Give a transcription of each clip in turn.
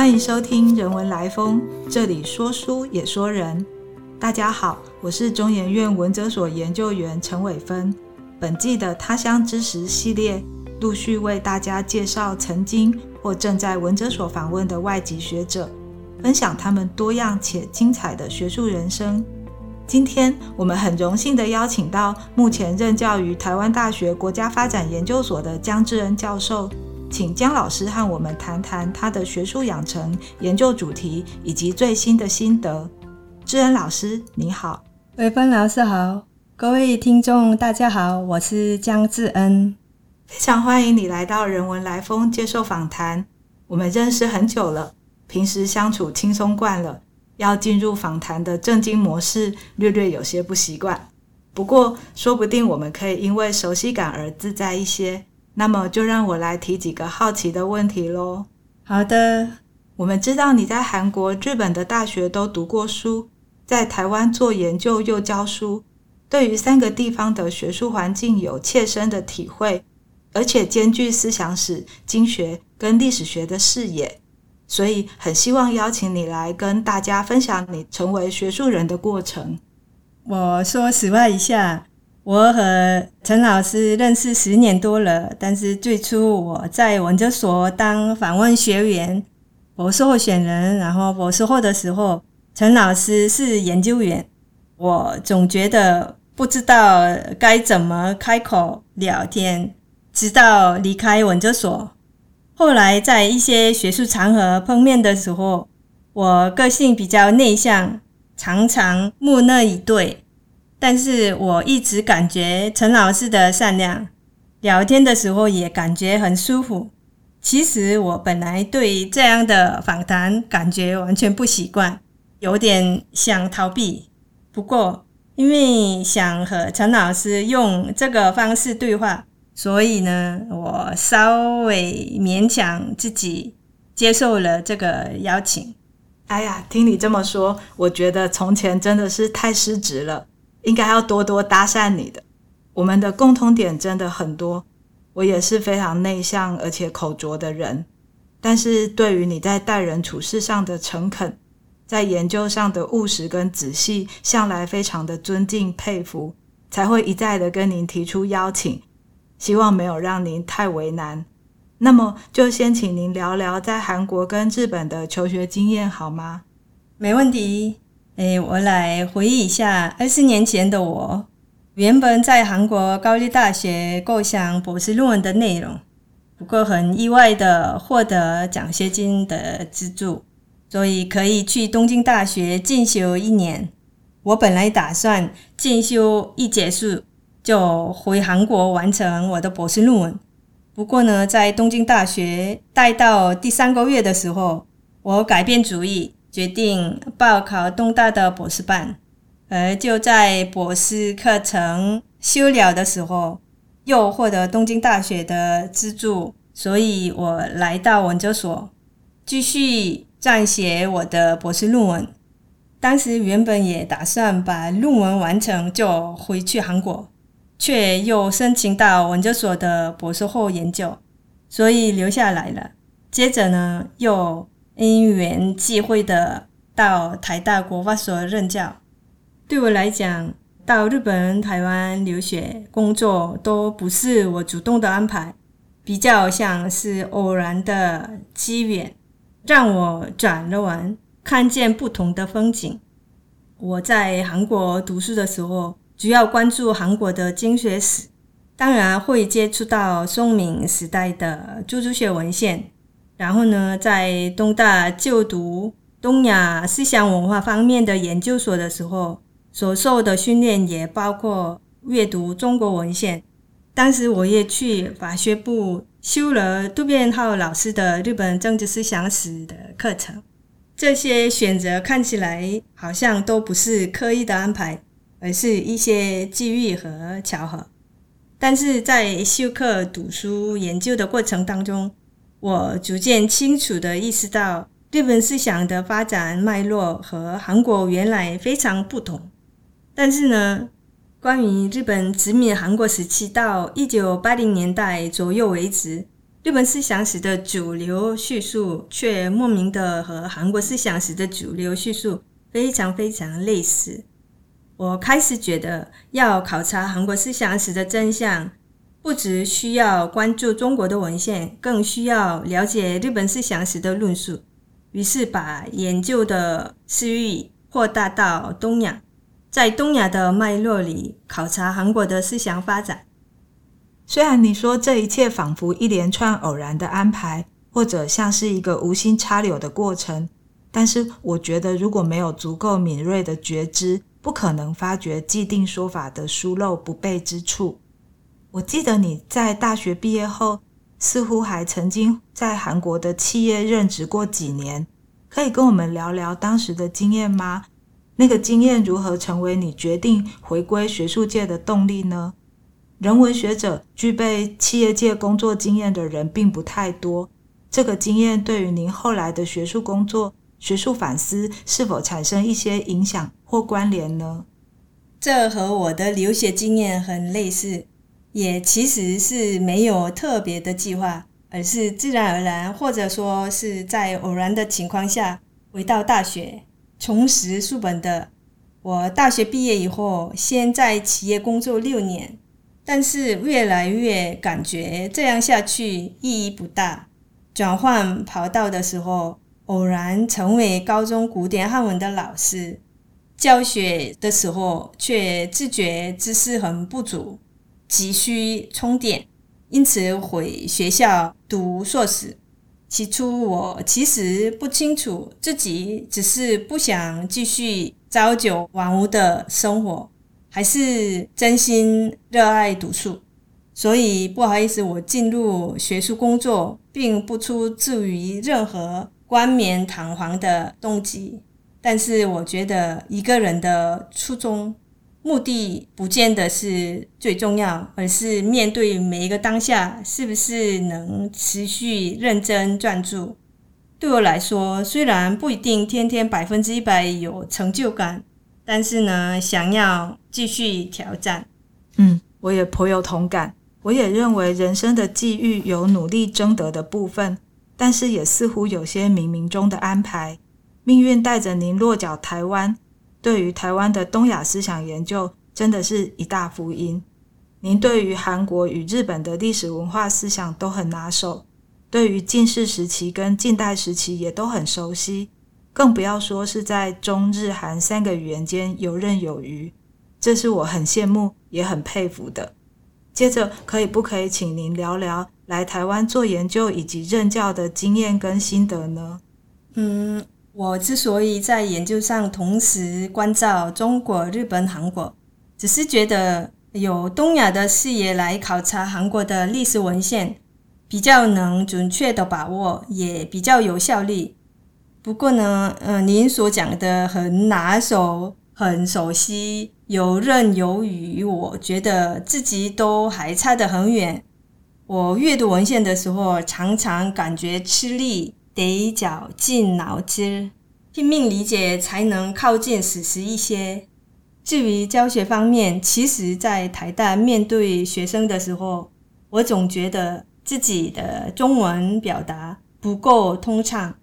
欢迎收听《人文来风》，这里说书也说人。大家好，我是中研院文哲所研究员陈伟芬。本季的《他乡之石》系列，陆续为大家介绍曾经或正在文哲所访问的外籍学者，分享他们多样且精彩的学术人生。今天我们很荣幸的邀请到目前任教于台湾大学国家发展研究所的江志恩教授。请江老师和我们谈谈他的学术养成、研究主题以及最新的心得。志恩老师，你好；伟芬老师好，各位听众大家好，我是江志恩，非常欢迎你来到人文来风接受访谈。我们认识很久了，平时相处轻松惯了，要进入访谈的正经模式，略略有些不习惯。不过，说不定我们可以因为熟悉感而自在一些。那么就让我来提几个好奇的问题喽。好的，我们知道你在韩国、日本的大学都读过书，在台湾做研究又教书，对于三个地方的学术环境有切身的体会，而且兼具思想史、经学跟历史学的视野，所以很希望邀请你来跟大家分享你成为学术人的过程。我说实话一下。我和陈老师认识十年多了，但是最初我在文哲所当访问学员、博士候选人，然后博士后的时候，陈老师是研究员，我总觉得不知道该怎么开口聊天，直到离开文哲所，后来在一些学术场合碰面的时候，我个性比较内向，常常木讷以对。但是我一直感觉陈老师的善良，聊天的时候也感觉很舒服。其实我本来对这样的访谈感觉完全不习惯，有点想逃避。不过因为想和陈老师用这个方式对话，所以呢，我稍微勉强自己接受了这个邀请。哎呀，听你这么说，我觉得从前真的是太失职了。应该要多多搭讪你的，我们的共同点真的很多。我也是非常内向而且口拙的人，但是对于你在待人处事上的诚恳，在研究上的务实跟仔细，向来非常的尊敬佩服，才会一再的跟您提出邀请，希望没有让您太为难。那么就先请您聊聊在韩国跟日本的求学经验好吗？没问题。哎，我来回忆一下二十年前的我。原本在韩国高丽大学构想博士论文的内容，不过很意外的获得奖学金的资助，所以可以去东京大学进修一年。我本来打算进修一结束就回韩国完成我的博士论文。不过呢，在东京大学待到第三个月的时候，我改变主意。决定报考东大的博士班，而就在博士课程修了的时候，又获得东京大学的资助，所以我来到文哲所继续撰写我的博士论文。当时原本也打算把论文完成就回去韩国，却又申请到文哲所的博士后研究，所以留下来了。接着呢，又。因缘际会的到台大国发所任教，对我来讲，到日本、台湾留学、工作都不是我主动的安排，比较像是偶然的机缘，让我转了弯，看见不同的风景。我在韩国读书的时候，主要关注韩国的经学史，当然会接触到宋明时代的著作学文献。然后呢，在东大就读东亚思想文化方面的研究所的时候，所受的训练也包括阅读中国文献。当时我也去法学部修了渡边浩老师的日本政治思想史的课程。这些选择看起来好像都不是刻意的安排，而是一些机遇和巧合。但是在修课、读书、研究的过程当中，我逐渐清楚地意识到，日本思想的发展脉络和韩国原来非常不同。但是呢，关于日本殖民韩国时期到一九八零年代左右为止，日本思想史的主流叙述却莫名的和韩国思想史的主流叙述非常非常类似。我开始觉得，要考察韩国思想史的真相，不只需要关注中国的文献，更需要了解日本思想史的论述。于是，把研究的视域扩大到东亚，在东亚的脉络里考察韩国的思想发展。虽然你说这一切仿佛一连串偶然的安排，或者像是一个无心插柳的过程，但是我觉得如果没有足够敏锐的觉知，不可能发觉既定说法的疏漏不备之处。我记得你在大学毕业后，似乎还曾经在韩国的企业任职过几年，可以跟我们聊聊当时的经验吗？那个经验如何成为你决定回归学术界的动力呢？人文学者具备企业界工作经验的人并不太多。这个经验对于您后来的学术工作、学术反思是否产生一些影响或关联呢？这和我的留学经验很类似，也其实是没有特别的计划，而是自然而然，或者说是在偶然的情况下回到大学，重拾书本的。我大学毕业以后，先在企业工作六年。但是越来越感觉这样下去意义不大。转换跑道的时候，偶然成为高中古典汉文的老师，教学的时候却自觉知识很不足，急需充电，因此回学校读硕士。起初我其实不清楚自己只是不想继续朝九晚五的生活。还是真心热爱读书，所以不好意思，我进入学术工作并不出自于任何冠冕堂皇的动机。但是我觉得一个人的初衷、目的不见得是最重要，而是面对每一个当下，是不是能持续认真专注。对我来说，虽然不一定天天百分之一百有成就感。但是呢，想要继续挑战，嗯，我也颇有同感。我也认为人生的际遇有努力争得的部分，但是也似乎有些冥冥中的安排。命运带着您落脚台湾，对于台湾的东亚思想研究，真的是一大福音。您对于韩国与日本的历史文化思想都很拿手，对于近世时期跟近代时期也都很熟悉。更不要说是在中日韩三个语言间游刃有余，这是我很羡慕也很佩服的。接着，可以不可以请您聊聊来台湾做研究以及任教的经验跟心得呢？嗯，我之所以在研究上同时关照中国、日本、韩国，只是觉得有东亚的视野来考察韩国的历史文献，比较能准确的把握，也比较有效率。不过呢，嗯，您所讲的很拿手、很熟悉、游刃有余，我觉得自己都还差得很远。我阅读文献的时候，常常感觉吃力，得绞尽脑汁，拼命理解，才能靠近史实一些。至于教学方面，其实，在台大面对学生的时候，我总觉得自己的中文表达不够通畅。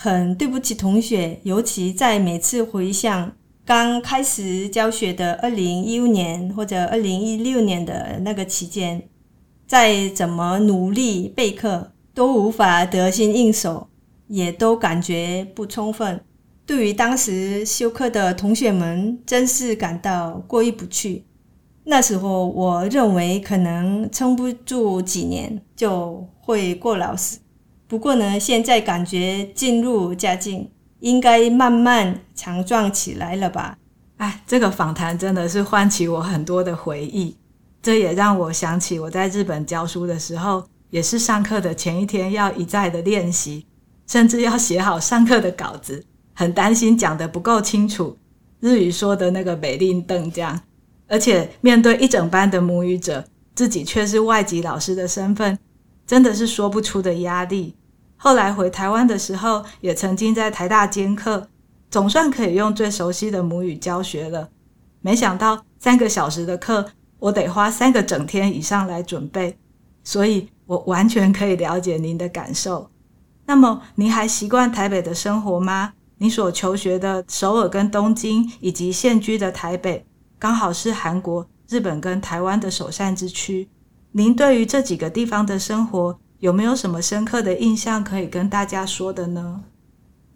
很对不起同学，尤其在每次回想刚开始教学的二零一五年或者二零一六年的那个期间，再怎么努力备课，都无法得心应手，也都感觉不充分。对于当时修课的同学们，真是感到过意不去。那时候，我认为可能撑不住几年，就会过劳死。不过呢，现在感觉进入佳境，应该慢慢强壮起来了吧？哎，这个访谈真的是唤起我很多的回忆。这也让我想起我在日本教书的时候，也是上课的前一天要一再的练习，甚至要写好上课的稿子，很担心讲的不够清楚，日语说的那个美令邓这样。而且面对一整班的母语者，自己却是外籍老师的身份，真的是说不出的压力。后来回台湾的时候，也曾经在台大兼课，总算可以用最熟悉的母语教学了。没想到三个小时的课，我得花三个整天以上来准备。所以我完全可以了解您的感受。那么，您还习惯台北的生活吗？你所求学的首尔跟东京，以及现居的台北，刚好是韩国、日本跟台湾的首善之区。您对于这几个地方的生活，有没有什么深刻的印象可以跟大家说的呢？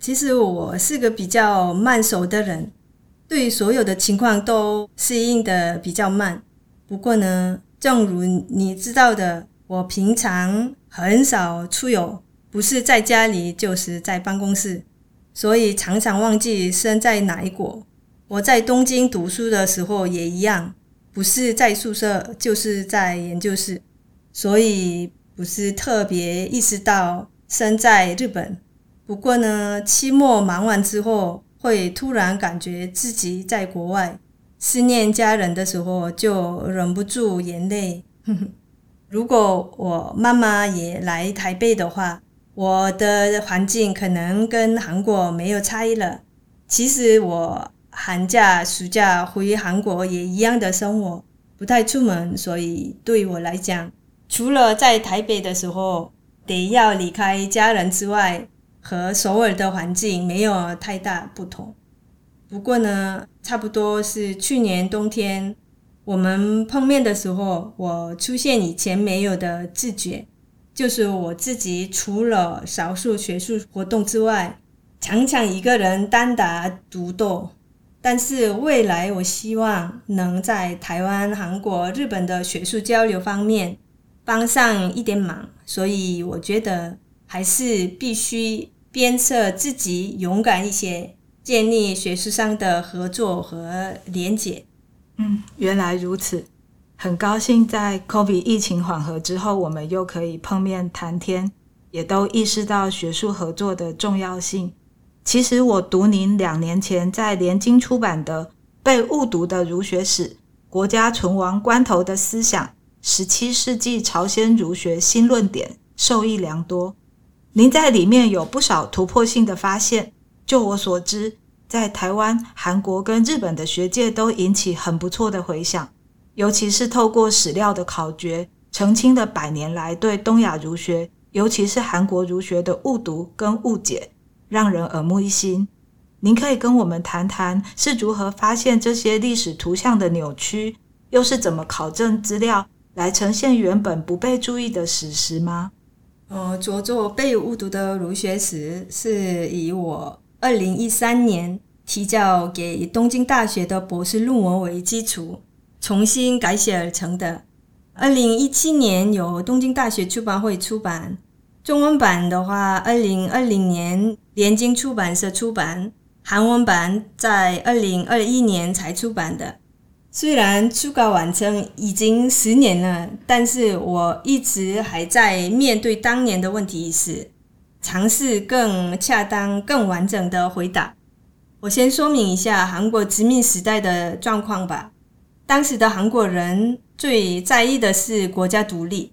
其实我是个比较慢熟的人，对于所有的情况都适应的比较慢。不过呢，正如你知道的，我平常很少出游，不是在家里就是在办公室，所以常常忘记身在哪一国。我在东京读书的时候也一样，不是在宿舍就是在研究室，所以不是特别意识到身在日本。不过呢，期末忙完之后，会突然感觉自己在国外，思念家人的时候，就忍不住眼泪。如果我妈妈也来台北的话，我的环境可能跟韩国没有差异了。其实我寒假、暑假回韩国也一样的生活，不太出门，所以对我来讲，除了在台北的时候得要离开家人之外，和首尔的环境没有太大不同，不过呢，差不多是去年冬天我们碰面的时候，我出现以前没有的自觉，就是我自己除了少数学术活动之外，常常一个人单打独斗。但是未来我希望能在台湾、韩国、日本的学术交流方面帮上一点忙，所以我觉得还是必须。鞭策自己勇敢一些，建立学术上的合作和连结。嗯，原来如此，很高兴在 COVID 疫情缓和之后，我们又可以碰面谈天，也都意识到学术合作的重要性。其实我读您两年前在联经出版的《被误读的儒学史：国家存亡关头的思想——十七世纪朝鲜儒学新论点》，受益良多。您在里面有不少突破性的发现，就我所知，在台湾、韩国跟日本的学界都引起很不错的回响，尤其是透过史料的考掘，澄清了百年来对东亚儒学，尤其是韩国儒学的误读跟误解，让人耳目一新。您可以跟我们谈谈是如何发现这些历史图像的扭曲，又是怎么考证资料来呈现原本不被注意的史实吗？呃，着作被误读的儒学史是以我二零一三年提交给东京大学的博士论文为基础，重新改写而成的。二零一七年由东京大学出版会出版，中文版的话，二零二零年联经出版社出版，韩文版在二零二一年才出版的。虽然初稿完成已经十年了，但是我一直还在面对当年的问题时，尝试更恰当、更完整的回答。我先说明一下韩国殖民时代的状况吧。当时的韩国人最在意的是国家独立，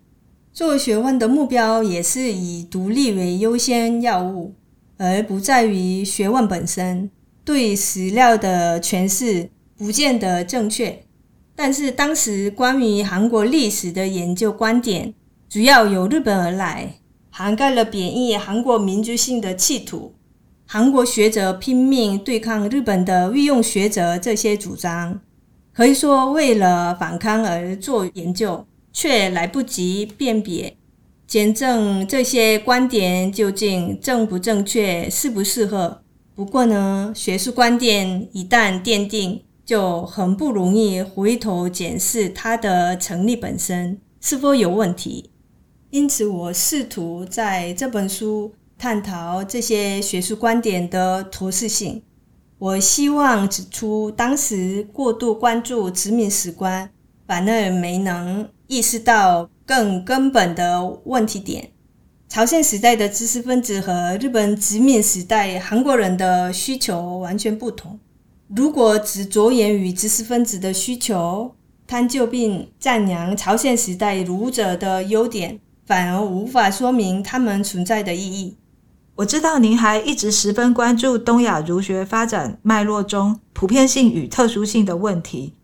做学问的目标也是以独立为优先要务，而不在于学问本身。对史料的诠释。不见得正确，但是当时关于韩国历史的研究观点主要由日本而来，涵盖了贬义韩国民族性的企图。韩国学者拼命对抗日本的御用学者这些主张，可以说为了反抗而做研究，却来不及辨别、检证这些观点究竟正不正确、适不适合。不过呢，学术观点一旦奠定，就很不容易回头检视它的成立本身是否有问题，因此我试图在这本书探讨这些学术观点的妥适性。我希望指出，当时过度关注殖民史观，反而没能意识到更根本的问题点。朝鲜时代的知识分子和日本殖民时代韩国人的需求完全不同。如果只着眼于知识分子的需求，探究并赞扬朝鲜时代儒者的优点，反而无法说明他们存在的意义。我知道您还一直十分关注东亚儒学发展脉络中普遍性与特殊性的问题，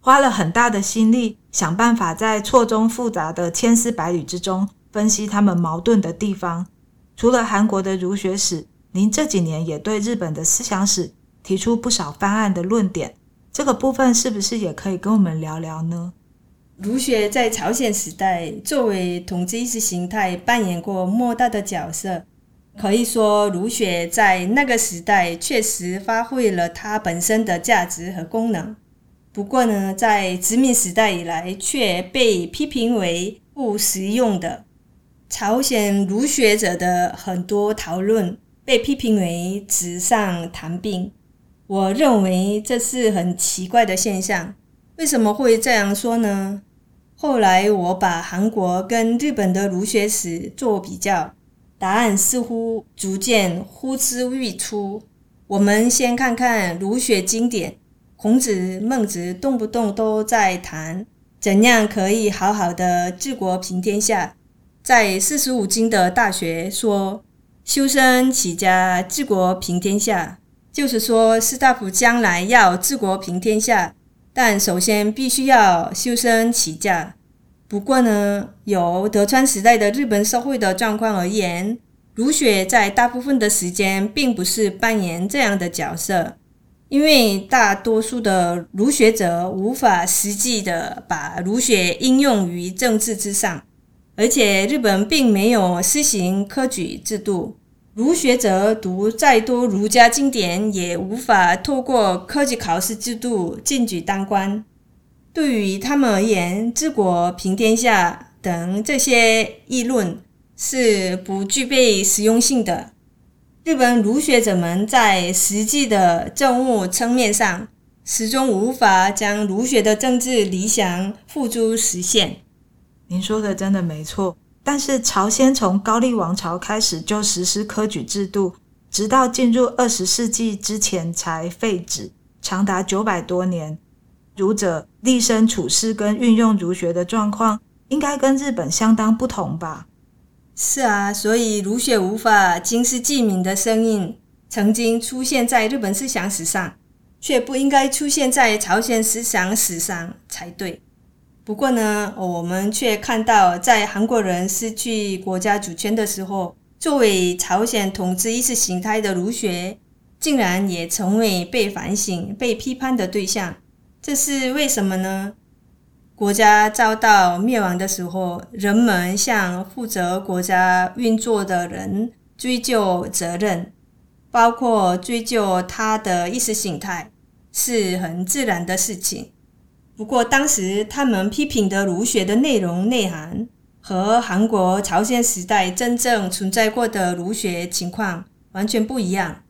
花了很大的心力，想办法在错综复杂的千丝百缕之中，分析他们矛盾的地方。除了韩国的儒学史，您这几年也对日本的思想史提出不少翻案的论点，这个部分是不是也可以跟我们聊聊呢？儒学在朝鲜时代作为统治意识形态扮演过莫大的角色，可以说儒学在那个时代确实发挥了它本身的价值和功能。不过呢，在殖民时代以来却被批评为不实用的。朝鲜儒学者的很多讨论被批评为纸上谈兵，我认为这是很奇怪的现象。为什么会这样说呢？后来我把韩国跟日本的儒学史做比较，答案似乎逐渐呼之欲出。我们先看看儒学经典。孔子、孟子动不动都在谈怎样可以好好的治国平天下，在四书五经的大学说修身齐家治国平天下，就是说士大夫将来要治国平天下，但首先必须要修身齐家。不过呢，由德川时代的日本社会的状况而言，儒学在大部分的时间并不是扮演这样的角色。因为大多数的儒学者无法实际的把儒学应用于政治之上，而且日本并没有施行科举制度，儒学者读再多儒家经典也无法透过科举考试制度进举当官。对于他们而言，“治国平天下”等这些议论是不具备实用性的。日本儒学者们在实际的政务层面上，始终无法将儒学的政治理想付诸实现。您说的真的没错，但是朝鲜从高丽王朝开始就实施科举制度，直到进入二十世纪之前才废止，长达九百多年。儒者立身处世跟运用儒学的状况，应该跟日本相当不同吧？是啊，所以儒学无法经世记名的声音，曾经出现在日本思想史上，却不应该出现在朝鲜思想史上才对。不过呢，我们却看到，在韩国人失去国家主权的时候，作为朝鲜统治意识形态的儒学，竟然也成为被反省、被批判的对象。这是为什么呢？国家遭到灭亡的时候，人们向负责国家运作的人追究责任，包括追究他的意识形态，是很自然的事情。不过，当时他们批评的儒学的内容内涵，和韩国、朝鲜时代真正存在过的儒学情况完全不一样，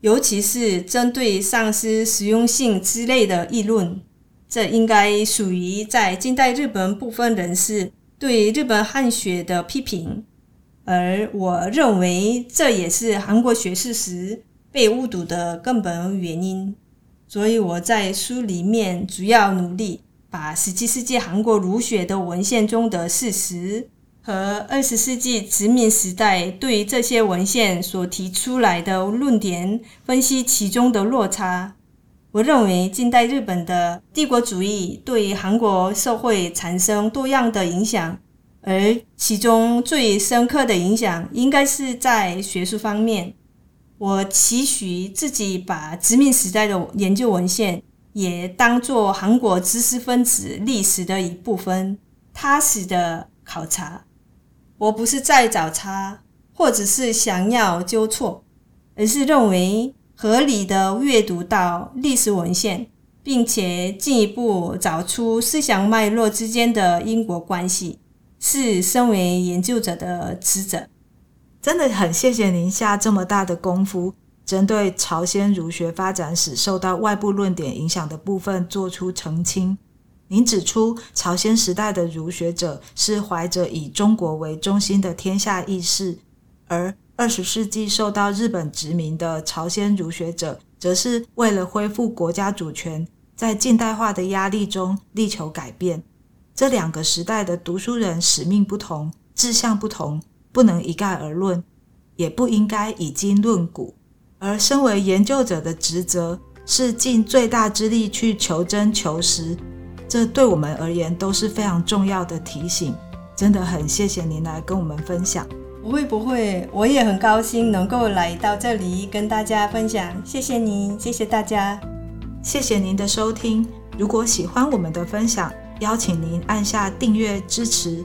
尤其是针对丧失实用性之类的议论。这应该属于在近代日本部分人士对日本汉学的批评，而我认为这也是韩国学士时被误读的根本原因。所以我在书里面主要努力把十七世纪韩国儒学的文献中的事实和二十世纪殖民时代对于这些文献所提出来的论点分析其中的落差。我认为，近代日本的帝国主义对韩国社会产生多样的影响，而其中最深刻的影响应该是在学术方面。我期许自己把殖民时代的研究文献也当作韩国知识分子历史的一部分，踏实的考察。我不是在找茬，或者是想要纠错，而是认为。合理的阅读到历史文献，并且进一步找出思想脉络之间的因果关系，是身为研究者的职责。真的很谢谢您下这么大的功夫，针对朝鲜儒学发展史受到外部论点影响的部分做出澄清。您指出，朝鲜时代的儒学者是怀着以中国为中心的天下意识，而二十世纪受到日本殖民的朝鲜儒学者，则是为了恢复国家主权，在近代化的压力中力求改变。这两个时代的读书人使命不同，志向不同，不能一概而论，也不应该以经论古。而身为研究者的职责，是尽最大之力去求真求实，这对我们而言都是非常重要的提醒。真的很谢谢您来跟我们分享。不会不会，我也很高兴能够来到这里跟大家分享。谢谢您，谢谢大家，谢谢您的收听。如果喜欢我们的分享，邀请您按下订阅支持。